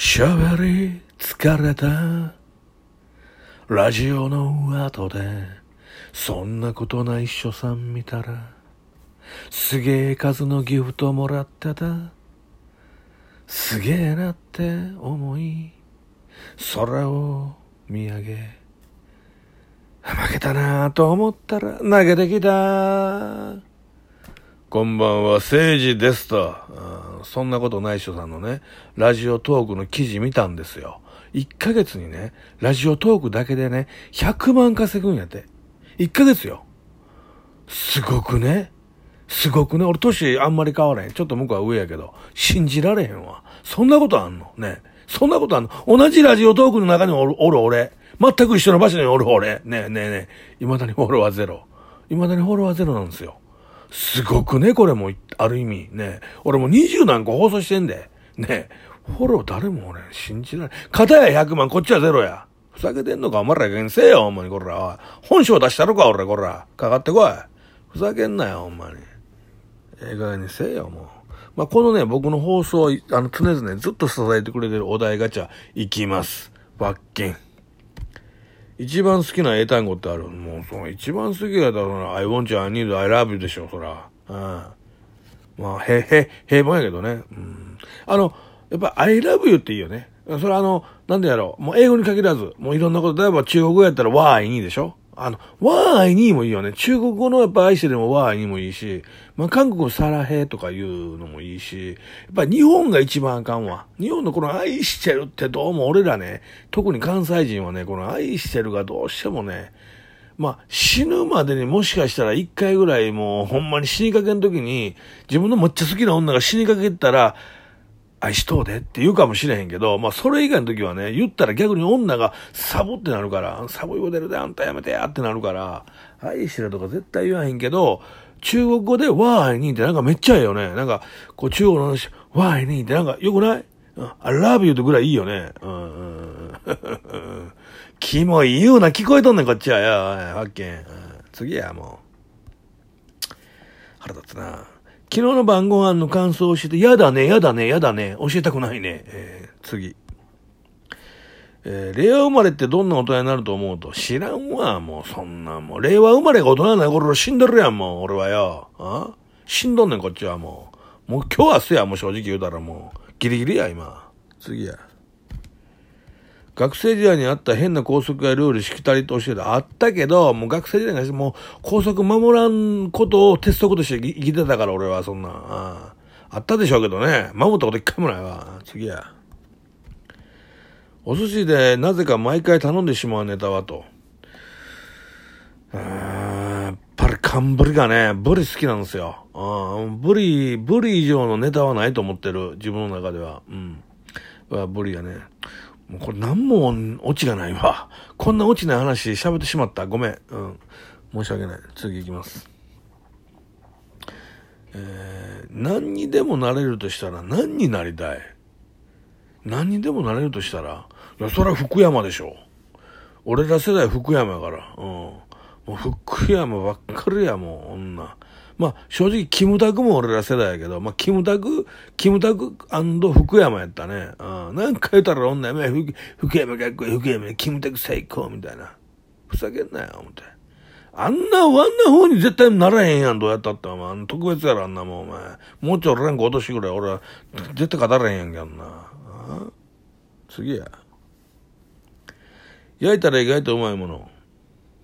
喋り疲れた。ラジオの後でそんなことないっしょさん見たらすげえ数のギフトもらってた。すげえなって思い空を見上げ負けたなと思ったら投げてきた。こんばんは、誠治ですと。うんそんなことない人さんのね、ラジオトークの記事見たんですよ。1ヶ月にね、ラジオトークだけでね、100万稼ぐんやって。1ヶ月よ。すごくね。すごくね。俺年あんまり変わらへん。ちょっと向こうは上やけど、信じられへんわ。そんなことあんの？ね。そんなことあんの？同じラジオトークの中におるおる俺。全く一緒の場所におる俺。ねえねえねえ。未だにフォロワーゼロ。未だにフォロワーゼロなんですよ。すごくね、これも、ある意味。ね。俺も20何個放送してんで。ね。フォロー誰も俺、信じられない。片や100万、こっちはゼロや。ふざけてんのか、お前らがんせえよ、ほんまに、こら。本性出したろか、俺、こら。かかってこい。ふざけんなよ、ほんまに。ええ加減にせえよ、もう。まあ、このね、僕の放送、あの、常々ずっと支えてくれてるお題ガチャ、いきます。罰金。一番好きな英単語ってあるもう、その一番好きだったら、I want you, I need you, I love you でしょ、そら。うん。まあ、へ、へ、平凡やけどね。うん。あの、やっぱ I love you っていいよね。それあの、なんでやろう。もう英語に限らず、もういろんなこと、例えば中国語やったら why にでしょあの、わーいにもいいよね。中国語のやっぱ愛してるもわーいにもいいし、まあ、韓国のサラヘとかいうのもいいし、やっぱ日本が一番あかんわ。日本のこの愛してるってどうも俺らね、特に関西人はね、この愛してるがどうしてもね、まあ、死ぬまでにもしかしたら一回ぐらいもうほんまに死にかけの時に、自分のめっちゃ好きな女が死にかけたら、愛しとうでって言うかもしれへんけど、まあそれ以外の時はね、言ったら逆に女がサボってなるから、サボいこと出るであんたやめてやってなるから、愛してるとか絶対言わへんけど、中国語でわーいにってなんかめっちゃええよね。なんか、こう中国の話、わーいにってなんかよくない ?I love you ってぐらいいいよね。うんうん。キモい言うな聞こえとんねんこっちはよ。発見。次や、もう。腹立つな。昨日の晩ご飯の感想を教えて、やだね、やだね、やだね、教えたくないね。えー、次。えー、令和生まれってどんな大人になると思うと、知らんわ、もうそんな、もう、令和生まれが大人なる頃死んでるやん、もう、俺はよ。あ？死んどんねん、こっちはもう。もう今日明日や、もう正直言うたらもう、ギリギリや、今。次や。学生時代にあった変な校則やルールしきたりと教えた。あったけど、もう学生時代にもう校則守らんことを鉄則として生きてたから俺はそんな。ああったでしょうけどね。守ったこと一回もないわ。次や。お寿司でなぜか毎回頼んでしまうネタはと。やっぱり寒ブリがね、ブリ好きなんですよ。ブリ、ブリ以上のネタはないと思ってる。自分の中では。うん。ブリがね。もうこれ何もオチがないわ。こんなオチない話喋ってしまった。ごめん。うん。申し訳ない。次行きます。えー、何にでもなれるとしたら何になりたい？何にでもなれるとしたら、いや、それは福山でしょ。俺ら世代福山やから。うん。もう福山ばっかりや、もう、女。まあ、正直、キムタクも俺ら世代やけど、まあ、キムタク、キムタク福山やったね。うん。なんか言ったら女やめ、福山かっこいい、福山、キムタク最高、みたいな。ふざけんなよ、思って。あんな、あんな風に絶対ならへんやん、どうやったって。お前、特別やろ、あんなもん、お前。もうちょい俺らんか落としぐらい、俺は、絶対語らへんやんけ、あんな。あ次や。焼いたら意外とうまいもの。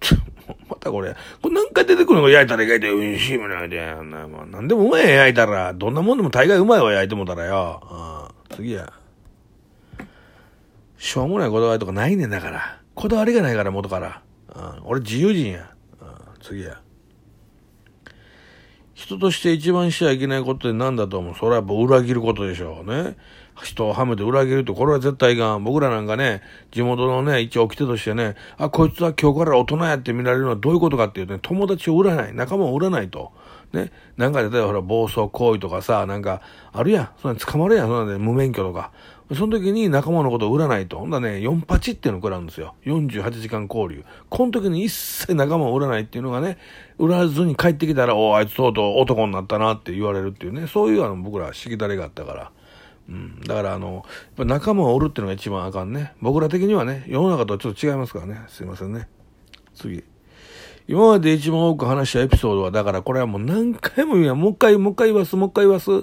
またこれ、これ何回出てくるの焼いたら焼いて美味しいもんやで。な、まあ、何でもうまいや焼いたら。どんなもんでも大概うまいわ焼いてもたらよ。あ次や。しょうもないこだわりとかないねんだから。こだわりがないから元から。あ俺自由人や。あ次や。人として一番しちゃいけないことって何だと思う？それはやっぱ裏切ることでしょうね。人をはめて裏切ると、これは絶対いかん。僕らなんかね、地元のね、一応掟としてね、あ、こいつは今日から大人やって見られるのはどういうことかっていうとね、友達を売らない、仲間を売らないと。ね、なんか例えばほら、暴走行為とかさ、なんか、あるやん。そんな捕まるやん、そんなで、無免許とか。その時に仲間のことを売らないと。ほんだね、4パチっていうのを食らうんですよ。48時間交流。この時に一切仲間を売らないっていうのがね、売らずに帰ってきたら、おあいつとうとう男になったなって言われるっていうね、そういうあの僕らしきたりがあったから。うん。だからあの、仲間がおるっていうのが一番あかんね。僕ら的にはね、世の中とはちょっと違いますからね。すいませんね。次。今まで一番多く話したエピソードは、だからこれはもう何回も言うやん。もう一回、もう一回言わす、もう一回言わす。も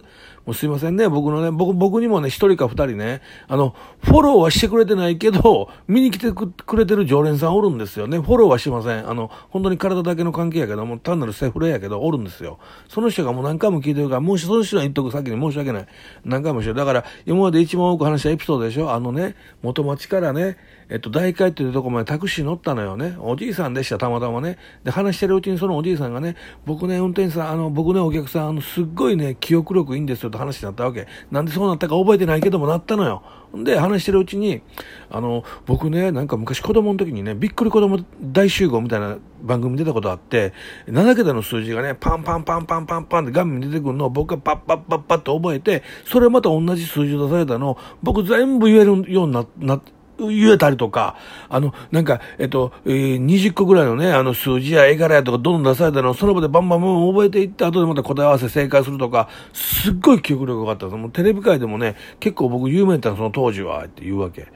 うすいませんね。僕のね、僕、僕にもね、一人か二人ね、あの、フォローはしてくれてないけど、見に来てくれてる常連さんおるんですよね。フォローはしません。あの、本当に体だけの関係やけど、もう単なるセフレやけど、おるんですよ。その人がもう何回も聞いてるから、もうその人は言っとく先に申し訳ない。何回もしてる。だから、今まで一番多く話したエピソードでしょあのね、元町からね、えっと、大会っていうとこまでタクシー乗ったのよね。おじいさんでした、たまたまね。で、話してるうちにそのおじいさんがね、僕ね、運転手さん、あの、僕ね、お客さん、あの、すっごいね、記憶力いいんですよって話になったわけ。なんでそうなったか覚えてないけどもなったのよ。で、話してるうちに、あの、僕ね、なんか昔子供の時にね、びっくり子供大集合みたいな番組出たことあって、7桁の数字がね、パンパンパンパンパンパンって画面に出てくるのを僕がパッパッパッパッと覚えて、それまた同じ数字を出されたのを僕全部言えるようにな、な、言えたりとか、あの、なんか、えっと、えー、20個ぐらいのね、あの数字や絵柄やとかどんどん出されたのをその場でバンバンバン覚えていって、後でまた答え合わせ正解するとか、すっごい記憶力が良かったです。もうテレビ界でもね、結構僕有名だったその当時は、って言うわけ。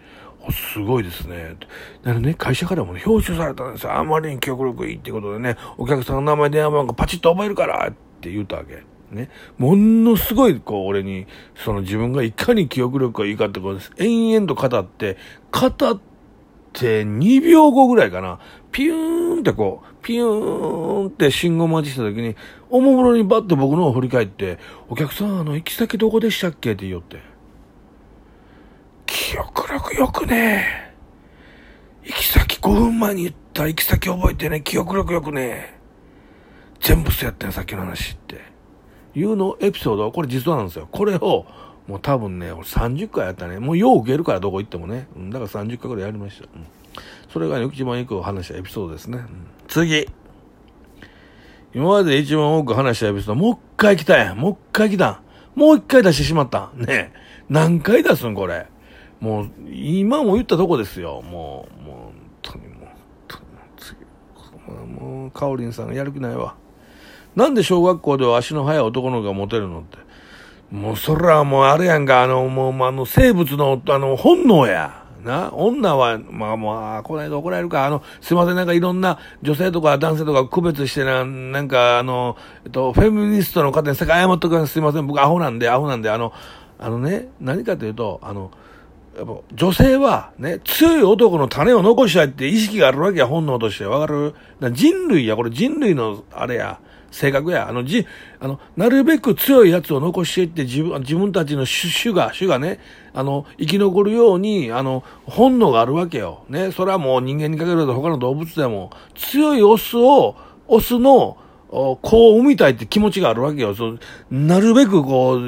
すごいですね。だからね、会社からもね、表彰されたんですよ。あまりに記憶力いいってことでね、お客さんの名前、電話番号パチッと覚えるからって言ったわけ。ね、ものすごい、こう、俺に、その自分がいかに記憶力がいいかってことです。延々と語って、語って2秒後ぐらいかな、ピューンってこう、ピューンって信号待ちした時に、おもむろにバッて僕のを振り返って、お客さん、あの、行き先どこでしたっけ？って言おって。記憶力よくね行き先5分前に言った。行き先覚えてね、記憶力よくね全部そうやったよ、さっきの話って。いうのエピソード、これ実話なんですよ。これを、もう多分ね、俺30回やったね。もうよう受けるからどこ行ってもね。うん、だから30回ぐらいやりました。うん、それが、ね、一番よく話したエピソードですね。うん、次。今まで一番多く話したエピソード、もう一回来たやん。もう一回来たん。もう一回出してしまった。ね何回出すんこれ。もう、今も言ったとこですよ。もう、もう、本当にもう、本当に次。もう、かおりんさんがやる気ないわ。なんで小学校では足の速い男の子がモテるのって。もうそれはもうあれやんか、あの、もう、あの、生物の、あの、本能や。な、女は、まあまあ、この間怒られるか、あの、すいません、なんかいろんな女性とか男性とか区別してな、なんかあの、えっと、フェミニストの方に世界謝っとくすいません、僕アホなんで、アホなんで、あの、あのね、何かというと、あの、やっぱ女性はね、強い男の種を残したいって意識があるわけや、本能として。わかる？人類や、これ人類のあれや。性格や。あの、じ、あの、なるべく強いやつを残していって自分、自分たちの種が、種がね、あの、生き残るように、あの、本能があるわけよ。ね、それはもう人間にかけると他の動物でも、強いオスを、オスの、子を産みたいって気持ちがあるわけよ。そうなるべくこう、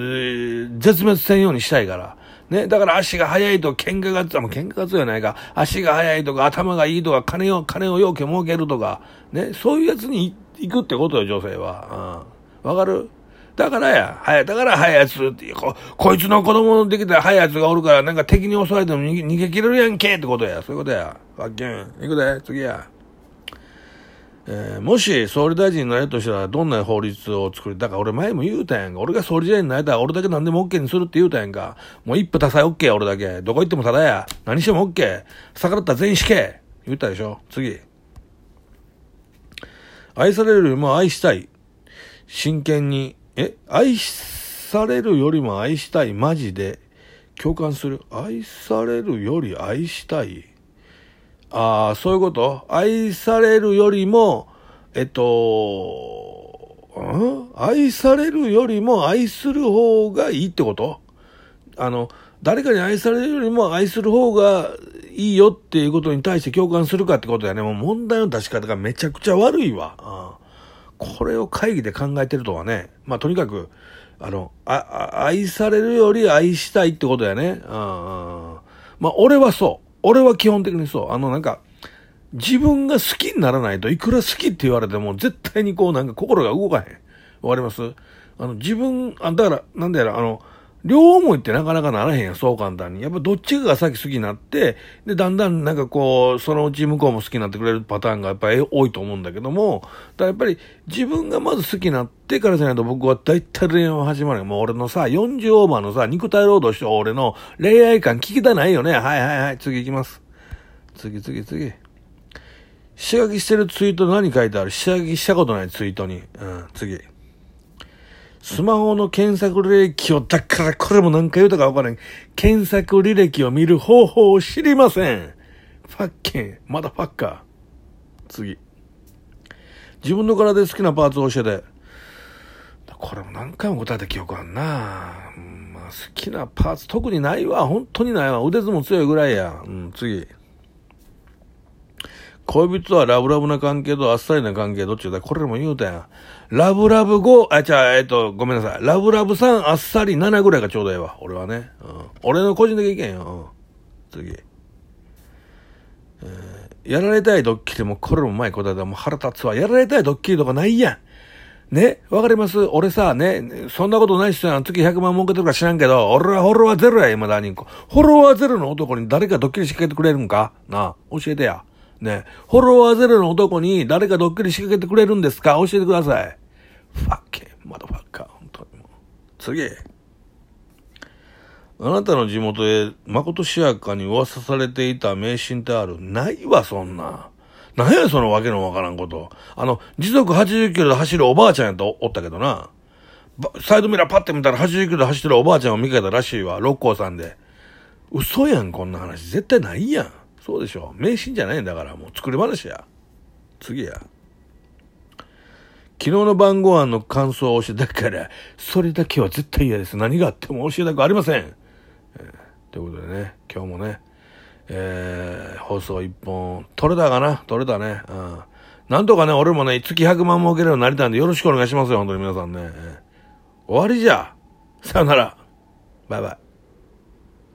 絶滅せんようにしたいから。ね、だから足が速いと喧嘩が、もう喧嘩が強いないか、足が速いとか頭がいいとか、金を、金をようけ儲けるとか、ね、そういうやつに行くってことよ、女性は。うん。わかる？だからや、はや、だから早いやつってこ、こいつの子供できたら早いやつがおるから、なんか敵に襲われても逃げ逃げ切れるやんけってことや。そういうことや。わっけん。行くで、次や。えー、もし総理大臣になれるとしたらどんな法律を作り、だから俺前も言うたやんか。俺が総理大臣になれたら俺だけ何でも OK にするって言うたやんか。もう一夫多妻 OK や、俺だけ。どこ行ってもただや。何しても OK。逆らったら全員死刑。言ったでしょ？次。愛されるよりも愛したい。真剣に、え？愛されるよりも愛したい。マジで。共感する。愛されるより愛したい。ああ、そういうこと？愛されるよりも、えっと、ん？愛されるよりも愛する方がいいってこと？あの、誰かに愛されるよりも愛する方がいいよっていうことに対して共感するかってことやね。もう問題の出し方がめちゃくちゃ悪いわ。あこれを会議で考えてるとはね。まあ、とにかく、あの、あ、愛されるより愛したいってことやね。あまあ、俺はそう。俺は基本的にそう。あの、なんか、自分が好きにならないといくら好きって言われても絶対にこうなんか心が動かへん。わかります？あの、自分、あ、だから、なんだやら、あの、両思いってなかなかならへんやん、そう簡単に。やっぱどっちかが先好きになって、で、だんだんなんかこう、そのうち向こうも好きになってくれるパターンがやっぱり多いと思うんだけども、だからやっぱり自分がまず好きになってからじゃないと僕は大体恋愛は始まるもう俺のさ、40オーバーのさ、肉体労働して俺の恋愛感聞きたないよね。はいはいはい、次行きます。次次次。仕書きしてるツイート何書いてある？仕書きしたことないツイートに。うん、次。スマホの検索履歴を、だからこれも何回言うたかわからん。検索履歴を見る方法を知りません。ファッケン、まだファッカー。次。自分の体で好きなパーツを教えて。これも何回も答えた記憶あんな。まあ、好きなパーツ特にないわ。本当にないわ。腕相撲強いぐらいや。うん、次。恋人はラブラブな関係とあっさりな関係どっちだこれも言うたやん。ラブラブ5、あ、じゃあ、えっと、ごめんなさい。ラブラブ3、あっさり7ぐらいがちょうどええわ。俺はね。うん。俺の個人的意見よ。うん。次。えー、やられたいドッキリも、これも前答えたもう腹立つわ。やられたいドッキリとかないやん。ね？わかります？俺さ、ね、そんなことない人やん。月100万儲けてるか知らんけど、俺はフォロワーゼロや、今だに。フォロワーゼロの男に誰かドッキリ仕掛けてくれるんか？なあ、教えてや。ね、フォロワーゼロの男に誰かドッキリ仕掛けてくれるんですか？教えてください。ファッケー、マドファッカー、本当にもう。次。あなたの地元へ、まことしやかに噂されていた迷信ってある？ないわ、そんな。何や、そのわけのわからんこと。あの、時速80キロで走るおばあちゃんやとおったけどな。サイドミラーパッて見たら80キロで走ってるおばあちゃんを見かけたらしいわ、六甲さんで。嘘やん、こんな話。絶対ないやん。そうでしょ。迷信じゃないんだから、もう作り話や。次や。昨日の晩ご飯の感想を教えたから、それだけは絶対嫌です。何があっても教えたくありません。えー、ということでね、今日もね、えー、放送一本、取れたかな？取れたね。うん。なんとかね、俺もね、月100万儲けるようになりたいんで、よろしくお願いしますよ、本当に皆さんね。えー、終わりじゃ。さよなら。バイバイ。